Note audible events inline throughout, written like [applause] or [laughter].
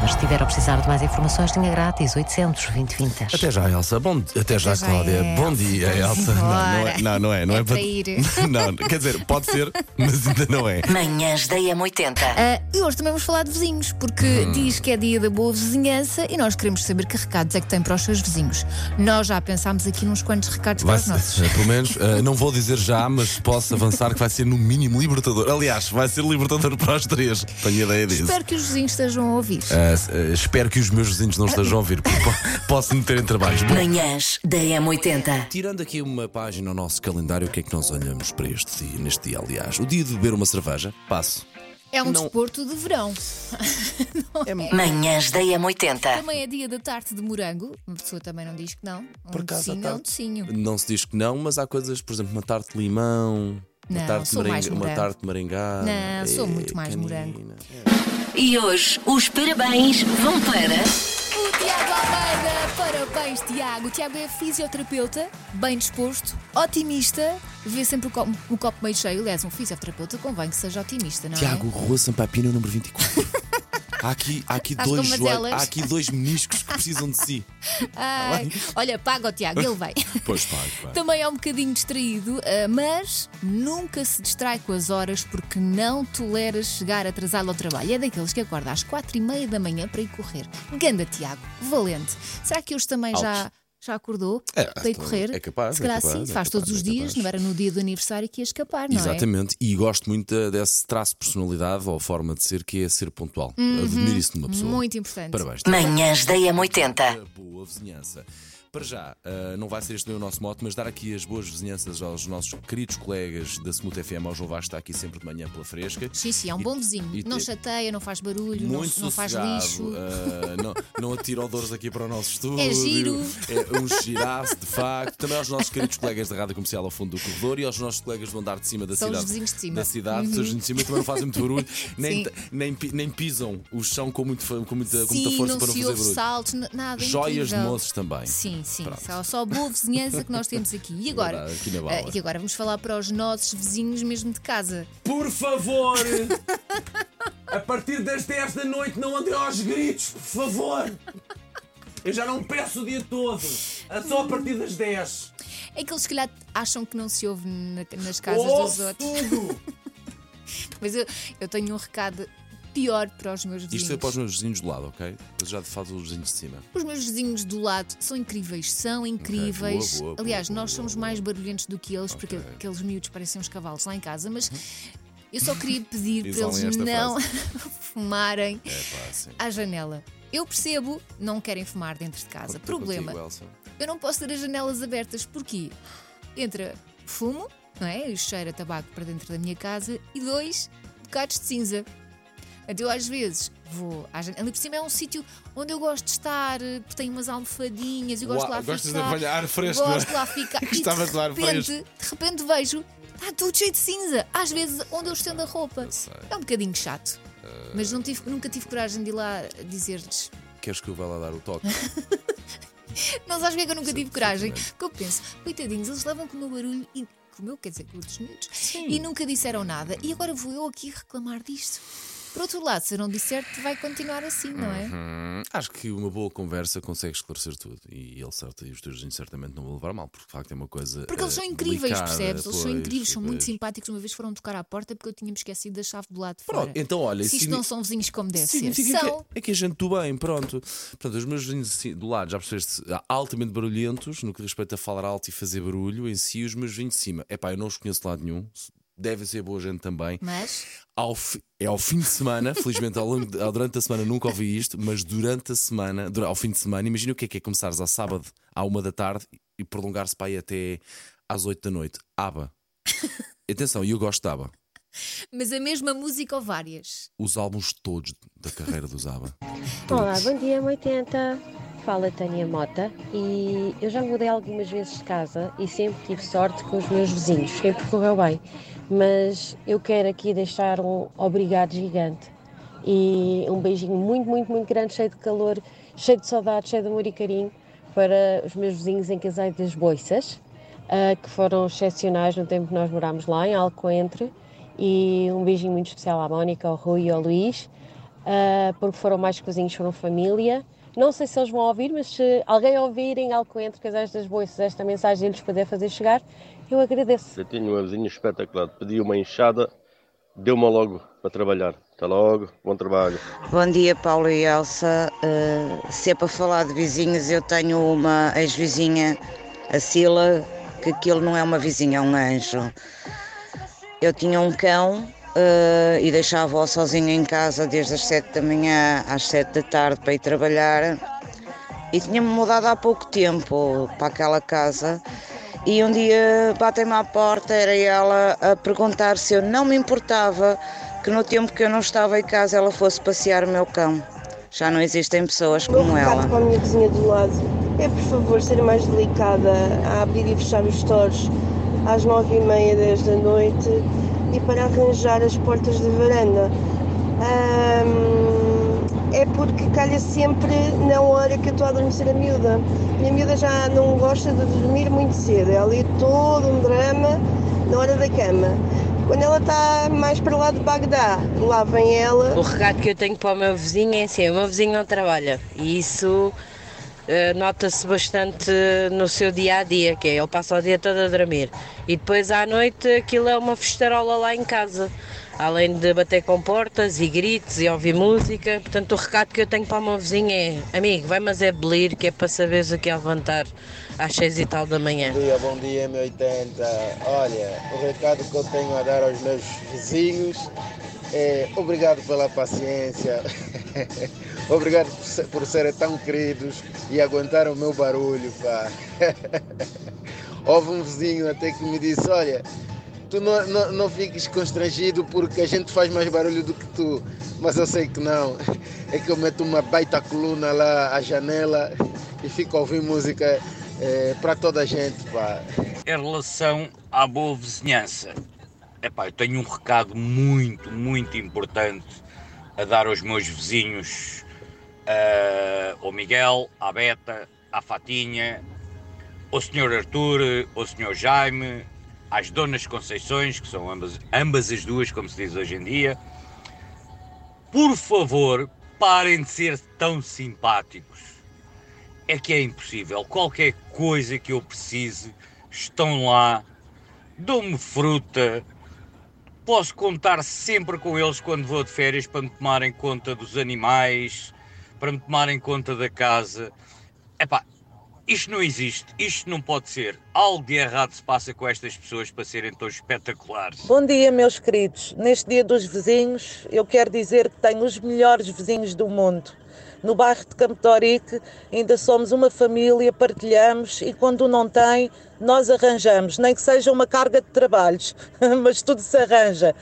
Mas se estiver a precisar de mais informações, linha grátis 800 2020. Até já, Elsa. Bom, até já, já, Cláudia. Elsa. Bom dia, Elsa. Não, não é, não, não é. Não é, É para ir. [laughs] Não, quer dizer, pode ser, mas ainda não é. Manhãs da M80. Ah, e hoje também vamos falar de vizinhos, porque Hum. diz que é dia da boa vizinhança e nós queremos saber que recados é que tem para os seus vizinhos. Nós já pensámos aqui nos quantos recados Vai para os nossos. pelo menos, eh, não vou dizer já, mas posso avançar que vai ser no mínimo libertador. Aliás, vai ser libertador para os três. Tenho ideia disso. Espero que os vizinhos estejam a ouvir. Eh, eh, espero que os meus vizinhos não estejam a ouvir, porque po- posso meter em trabalhos. Manhãs da M80. Tirando aqui uma página ao nosso calendário, o que é que nós olhamos para este dia, neste dia, aliás? O dia de beber uma cerveja? Passo. É um não- desporto de verão. [laughs] Manhãs da M80. Também é dia da tarte de morango. Uma pessoa também não diz que não. Um Por acaso, a docinho é um tarte- docinho. Não se diz que não, mas há coisas, por exemplo, uma tarte de limão, uma Não, tarte de sou mais uma morango. tarte de marengá. Não, sou É, muito mais canina. morango. E hoje os parabéns vão para. O Tiago Almeida, parabéns Tiago. O Tiago é fisioterapeuta, bem disposto, otimista, vê sempre o copo, o copo meio cheio. Aliás, um fisioterapeuta convém que seja otimista, não Tiago, é? Rua Sampapina, número 24. [laughs] Há aqui, há aqui Estás dois com joelhos, há aqui dois meniscos que precisam de si. [laughs] Ai, olha, paga o Tiago, ele vem. [laughs] Pois pai. Também é um bocadinho distraído, ah, mas nunca se distrai com as horas porque não tolera chegar atrasado ao trabalho. É daqueles que acorda às quatro e meia da manhã para ir correr. Ganda, Tiago, valente. Será que hoje também já, já acordou É, para ir correr? é capaz, Se é calhar capaz, sim, é faz capaz, todos os é dias, não era no dia do aniversário que ia escapar, não é? Exatamente, e gosto muito desse traço de personalidade ou forma de ser que é ser pontual. Admiro isso numa pessoa. Uhum. Muito importante. Parabéns. Manhãs da M80. A boa vizinhança. Para já, ah, não vai ser este o nosso mote, mas dar aqui as boas vizinhanças aos nossos queridos colegas da Smooth FM, ao João Vasco, está aqui sempre de manhã pela fresca. Sim, sim, é um bom vizinho. e não te- chateia, não faz barulho, não, Muito não faz lixo. ah, não, não atira odores aqui para o nosso [laughs] estúdio. É giro. É um giraço, de facto. Também aos nossos queridos colegas da rádio comercial ao fundo do corredor e aos nossos colegas do andar de cima da São os cidade. vizinhos de cima. Uhum. Da cidade, os vizinhos de cima também não fazem muito barulho, [laughs] nem, nem, nem pisam o chão com, muito, com, muita, com Sim, muita força não para não fazer barulho. saltos, nada. Joias de incrível. moços também. Sim, sim. Pronto. Só, só boa vizinhança que nós temos aqui. E agora? Verdade, aqui na Bala. Ah, e agora vamos falar para os nossos vizinhos mesmo de casa. Por favor! A partir das 10 da noite não andem aos gritos, por favor! Eu já não peço o dia todo, é só a partir das 10. É que eles, se calhar, acham que não se ouve na- nas casas Ouço dos outros. tudo! [laughs] Mas eu, eu tenho um recado pior para os meus vizinhos. Isto é para os meus vizinhos do lado, ok? Já falo dos vizinhos de cima. Os meus vizinhos do lado são incríveis, são incríveis. boa, boa, Aliás, boa, nós somos mais barulhentos do que eles, porque Ok. aqueles miúdos parecem uns cavalos lá em casa, mas eu só queria pedir para eles não [laughs] fumarem É pá, à janela. Eu percebo, não querem fumar dentro de casa. Conta Problema, contigo, eu não posso ter as janelas abertas porque entra fumo, não é? E cheira tabaco para dentro da minha casa e dois bocados de cinza. Então, eu às vezes vou. Ali por cima é um sítio onde eu gosto de estar, eh, porque tem umas almofadinhas, eu gosto de lá Uau, gostas de ficar. apanhar ar fresco, é? Gosto de lá ficar. [laughs] e de de ar repente, fresco. de repente vejo, está tudo cheio de cinza. Às vezes onde eu estendo a roupa. É um bocadinho chato. Mas não tive- nunca tive coragem de ir lá dizer-lhes. Queres que eu vá lá dar o toque? [laughs] Não sabes que é que eu nunca Sim, tive coragem? Porque eu penso, coitadinhos, eles levam com o meu barulho e. Com o meu, quer dizer, com os miúdos. E nunca disseram nada. E agora vou eu aqui reclamar disto. Por outro lado, se eu não disser, vai continuar assim, não é? Hum, acho que uma boa conversa consegue esclarecer tudo. E ele certo, e os teus vizinhos certamente não vão levar mal, porque de facto é uma coisa. Porque eles eh, são incríveis, delicada, percebes? Eles são pois, incríveis, são muito pois. simpáticos. Uma vez foram tocar à porta porque eu tinha-me esquecido da chave do lado de Pronto, fora. então olha, Se isto signi- não são vizinhos como deve ser. Significa São. que, é que a gente do bem, pronto. Portanto, os meus vizinhos assim, do lado, já percebeste, altamente barulhentos, no que respeita a falar alto e fazer barulho em si, os meus vizinhos de cima. É pá, eu não os conheço de lado nenhum, devem ser boa gente também. Mas Ao fi- é ao fim de semana, felizmente ao longo de- ao- durante a semana nunca ouvi isto, mas durante a semana, dura- ao fim de semana, imagina o que é que é começares ao sábado à uma da tarde e prolongar-se para aí até às oito da noite. Aba. Atenção, eu gosto de aba. Mas a mesma música ou várias? Os álbuns todos da carreira dos aba. Olá, bom dia, 80. Fala Tânia Mota e eu já mudei algumas vezes de casa e sempre tive sorte com os meus vizinhos, sempre correu bem. Mas eu quero aqui deixar um obrigado gigante e um beijinho muito, muito, muito grande, cheio de calor, cheio de saudade, cheio de amor e carinho para os meus vizinhos em Casais das Boiças. ah, que foram excepcionais no tempo que nós morámos lá, em Alcoentre. E um beijinho muito especial à Mónica, ao Rui e ao Luís, ah, porque foram mais que vizinhos, foram família. Não sei se eles vão ouvir, mas se alguém ouvir em Alcoentre, que estas boas, esta mensagem lhes puder fazer chegar, eu agradeço. Eu tinha uma vizinha espetacular, pedi uma enxada, deu-me logo para trabalhar. Até logo, bom trabalho. Bom dia, Paulo e Elsa. Uh, se é para falar de vizinhos, eu tenho uma ex-vizinha, a Sila, que aquilo não é uma vizinha, é um anjo. Eu tinha um cão uh, e deixava-o sozinho em casa desde as 7 da manhã às 7 da tarde para ir trabalhar. E tinha-me mudado há pouco tempo para aquela casa. E um dia batem-me à porta, era ela a perguntar se eu não me importava que no tempo que eu não estava em casa ela fosse passear o meu cão. Já não existem pessoas como ela. para a minha vizinha do lado é, por favor, ser mais delicada a abrir e fechar os stores às nove e meia, dez da noite e para arranjar as portas da varanda. Ahm, é porque calha sempre na hora que eu estou a adormecer a miúda. E a miúda já não gosta de dormir muito cedo. É ali todo um drama na hora da cama. Quando ela está mais para lá de Bagdá, lá vem ela. O recado que eu tenho para o meu vizinho é assim: o meu vizinho não trabalha e isso eh, nota-se bastante no seu dia a dia, que é ele passa o dia todo a dormir e depois à noite aquilo é uma festarola lá em casa. Além de bater com portas e gritos e ouvir música, portanto o recado que eu tenho para o meu vizinho é amigo, vai mas é belir que é para saberes o que é levantar às seis e tal da manhã. Bom dia, bom dia, M80. Olha, o recado que eu tenho a dar aos meus vizinhos é obrigado pela paciência, [laughs] obrigado por, ser, por serem tão queridos e aguentar o meu barulho, pá. [laughs] Houve um vizinho até que me disse, olha, tu não, não, não fiques constrangido porque a gente faz mais barulho do que tu, mas eu sei que não. É que eu meto uma baita coluna lá à janela e fico a ouvir música é, para toda a gente, pá. Em relação à boa vizinhança, epá, eu tenho um recado muito, muito importante a dar aos meus vizinhos, uh, ao Miguel, à Beta, à Fatinha, ao Sr. Arthur, ao Sr. Jaime, às Donas Conceições, que são ambas, ambas as duas, como se diz hoje em dia. Por favor, parem de ser tão simpáticos é que é impossível. Qualquer coisa que eu precise, estão lá, dão-me fruta. Posso contar sempre com eles quando vou de férias para me tomarem conta dos animais, para me tomarem conta da casa. Epá, isto não existe, isto não pode ser. Algo de errado se passa com estas pessoas para serem tão espetaculares. Bom dia, meus queridos. Neste dia dos vizinhos, eu quero dizer que tenho os melhores vizinhos do mundo. No bairro de Campo de Orique ainda somos uma família, partilhamos e quando não tem, nós arranjamos, nem que seja uma carga de trabalhos, [laughs] mas tudo se arranja.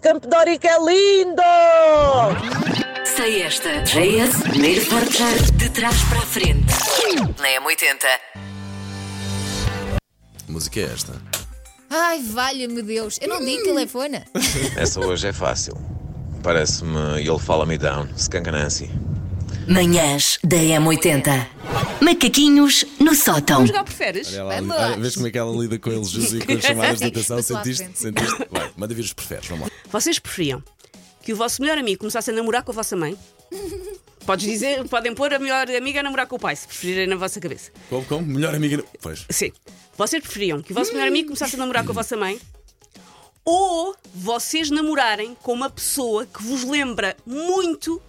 Campo de Orique é lindo! Sei esta. JS, primeiro portar de trás para a frente. Na M80. Que música é esta? Ai, valha-me Deus. Eu não digo telefone. [laughs] Essa hoje é fácil. Parece-me You'll Follow Me Down, Skunk Nancy. Manhãs da M80. Macaquinhos no sótão. Vamos jogar preferes? Olha lá, olha, vês como é que ela lida com eles [laughs] e com as chamadas de atenção? Sentiste? Sentiste? Vai, manda vir os preferes, vamos lá. Vocês preferiam que o vosso melhor amigo começasse a namorar com a vossa mãe? Podes dizer, podem pôr a melhor amiga a namorar com o pai, se preferirem na vossa cabeça. Como, como? Melhor amiga. Pois. Sim. Vocês preferiam que o vosso melhor amigo começasse a namorar com a vossa mãe? Ou vocês namorarem com uma pessoa que vos lembra muito,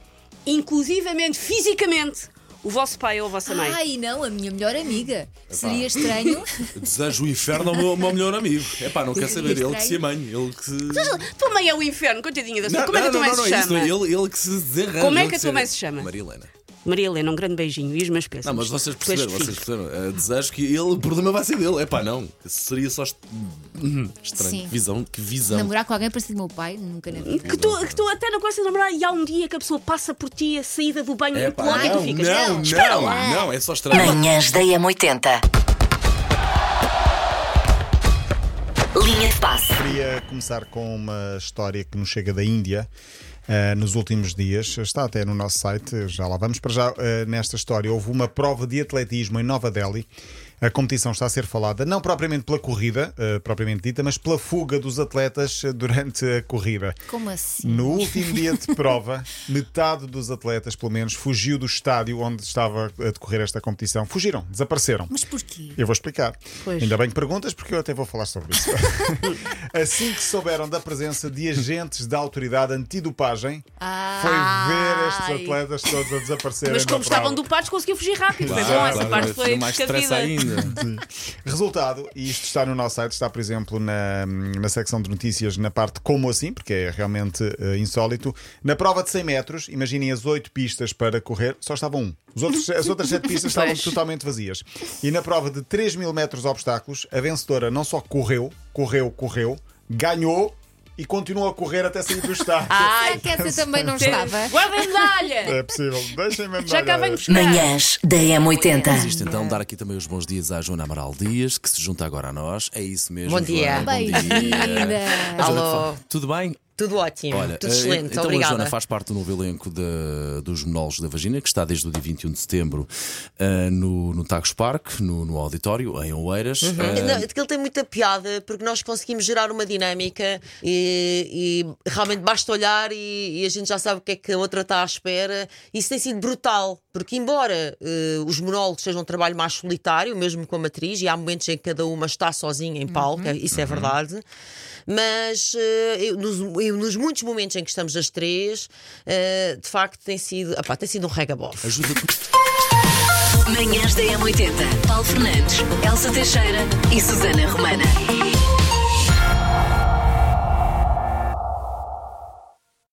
inclusivamente fisicamente, o vosso pai ou a vossa mãe? Ai, não, a minha melhor amiga. Seria estranho. [laughs] Desejo o inferno ao meu, ao meu melhor amigo. É pá, não quer saber. Ele que se amane. Ele que. Tua mãe é o inferno, coitadinha da sua. Não, Como é que a não, tua mãe não, se não, é isso, chama? não, Ele, ele que se desenranja. Como é que a se- tua mãe se chama? Maria Helena. Maria Helena, um grande beijinho e os meus peças. Não, mas vocês perceberam, vocês perceberam. Eh, desejo que ele, o problema vai ser dele. É pá, não. Seria só. est- [clears throat] Estranho. Sim. Que visão, que visão. Namorar com alguém parecido do meu pai, nunca na vida. Que tu, que tu até não gostas de namorar e há um dia que a pessoa passa por ti a saída do banho É e pá, e tu não, ficas. não, espera não, lá. não, é só estranho. Manhãs da M80. Linha de passe. Queria começar com uma história que nos chega da Índia. Eh, nos últimos dias, está até no nosso site, já lá vamos para já. eh, nesta história, houve uma prova de atletismo em Nova Delhi A competição está a ser falada não propriamente pela corrida, eh, propriamente dita, mas pela fuga dos atletas eh, durante a corrida. Como assim? No último dia de prova, [laughs] metade dos atletas, pelo menos, fugiu do estádio onde estava a decorrer esta competição. Fugiram, desapareceram. Mas porquê? Eu vou explicar. Pois. Ainda bem que perguntas, porque eu até vou falar sobre isso. [laughs] assim que souberam da presença de agentes da autoridade antidopagem, foi ver estes Ai. atletas todos a desaparecerem. Mas como estavam dopados, conseguiu fugir rápido. Foi Claro, bom, essa claro, parte ainda foi mais ainda. [laughs] Resultado, e isto está no nosso site, está por exemplo na, na secção de notícias, na parte como assim, porque é realmente eh, insólito. Na prova de 100 metros, imaginem as 8 pistas para correr, só estava um. Os outros, [laughs] as outras 7 pistas estavam totalmente vazias. E na prova de 3 mil metros obstáculos, a vencedora não só correu, correu, correu, ganhou e continuou a correr até sair do estádio. [laughs] Ai, que essa também não estava? Guarda a medalha! É possível, deixem-me Já cá venho buscar. Manhãs da M80. Existe então dar aqui também os bons dias à Joana Amaral Dias, que se junta agora a nós. É isso mesmo. Bom dia. Joana, bom dia. Alô. Tudo bem? Tudo ótimo, Olha, tudo eh, excelente, então obrigada. a Joana faz parte do novo elenco de- dos Monólogos da Vagina, que está desde o dia 21 de setembro eh, no, no Tagus Park, no, no auditório, em Oeiras. Uhum. Eh, Não, Aquilo tem muita piada porque nós conseguimos gerar uma dinâmica e, e realmente basta olhar e, e a gente já sabe o que é que a outra está à espera. Isso tem sido brutal, porque embora eh, os monólogos sejam um trabalho mais solitário, mesmo com a matriz, e há momentos em que cada uma está sozinha em palco, isso é verdade. Mas eu, nos, nos muitos momentos em que estamos as três, eh, de facto tem sido, epá, tem sido um regabof. Ajuda-te. Manhãs da M80. Paulo Fernandes, Elsa Teixeira e Susana Romana.